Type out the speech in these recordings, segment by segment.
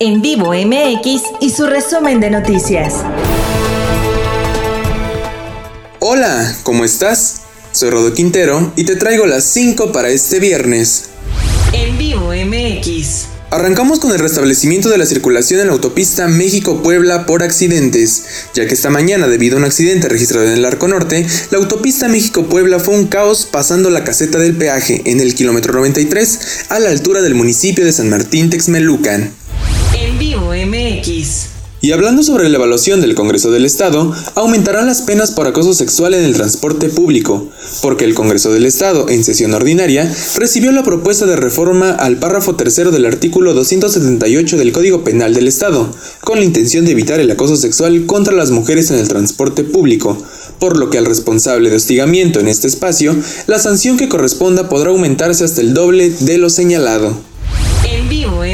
En vivo MX y su resumen de noticias. Hola, ¿cómo estás? Soy Rodo Quintero y te traigo las 5 para este viernes. En vivo MX. Arrancamos con el restablecimiento de la circulación en la autopista México-Puebla por accidentes, ya que esta mañana, debido a un accidente registrado en el Arco Norte, la autopista México-Puebla fue un caos pasando la caseta del peaje en el kilómetro 93 a la altura del municipio de San Martín Texmelucan. Y hablando sobre la evaluación del Congreso del Estado, aumentarán las penas por acoso sexual en el transporte público, porque el Congreso del Estado, en sesión ordinaria, recibió la propuesta de reforma al párrafo tercero del artículo 278 del Código Penal del Estado, con la intención de evitar el acoso sexual contra las mujeres en el transporte público, por lo que al responsable de hostigamiento en este espacio, la sanción que corresponda podrá aumentarse hasta el doble de lo señalado.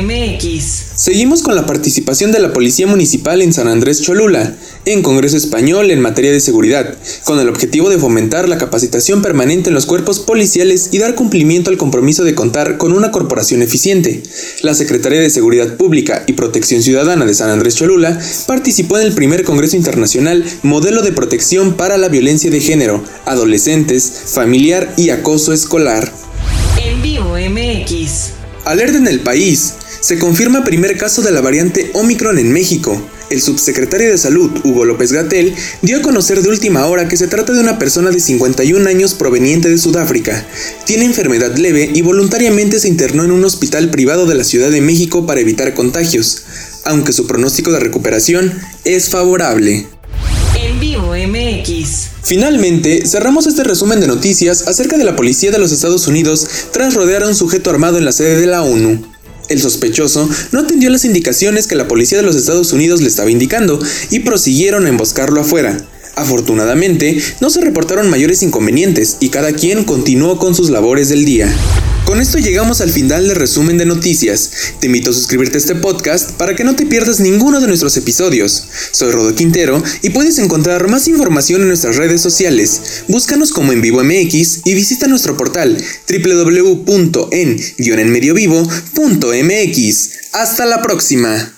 MX. Seguimos con la participación de la Policía Municipal en San Andrés Cholula, en Congreso Español en materia de seguridad, con el objetivo de fomentar la capacitación permanente en los cuerpos policiales y dar cumplimiento al compromiso de contar con una corporación eficiente. La Secretaría de Seguridad Pública y Protección Ciudadana de San Andrés Cholula participó en el primer Congreso Internacional Modelo de Protección para la Violencia de Género, Adolescentes, Familiar y Acoso Escolar. En vivo MX. Alerta en el país. Se confirma primer caso de la variante Omicron en México. El subsecretario de Salud, Hugo López Gatel, dio a conocer de última hora que se trata de una persona de 51 años proveniente de Sudáfrica. Tiene enfermedad leve y voluntariamente se internó en un hospital privado de la Ciudad de México para evitar contagios, aunque su pronóstico de recuperación es favorable. En vivo MX. Finalmente, cerramos este resumen de noticias acerca de la policía de los Estados Unidos tras rodear a un sujeto armado en la sede de la ONU. El sospechoso no atendió las indicaciones que la policía de los Estados Unidos le estaba indicando y prosiguieron a emboscarlo afuera. Afortunadamente, no se reportaron mayores inconvenientes y cada quien continuó con sus labores del día. Con esto llegamos al final del resumen de noticias. Te invito a suscribirte a este podcast para que no te pierdas ninguno de nuestros episodios. Soy Rodo Quintero y puedes encontrar más información en nuestras redes sociales. Búscanos como en vivo MX y visita nuestro portal www.en-enmediovivo.mx. Hasta la próxima.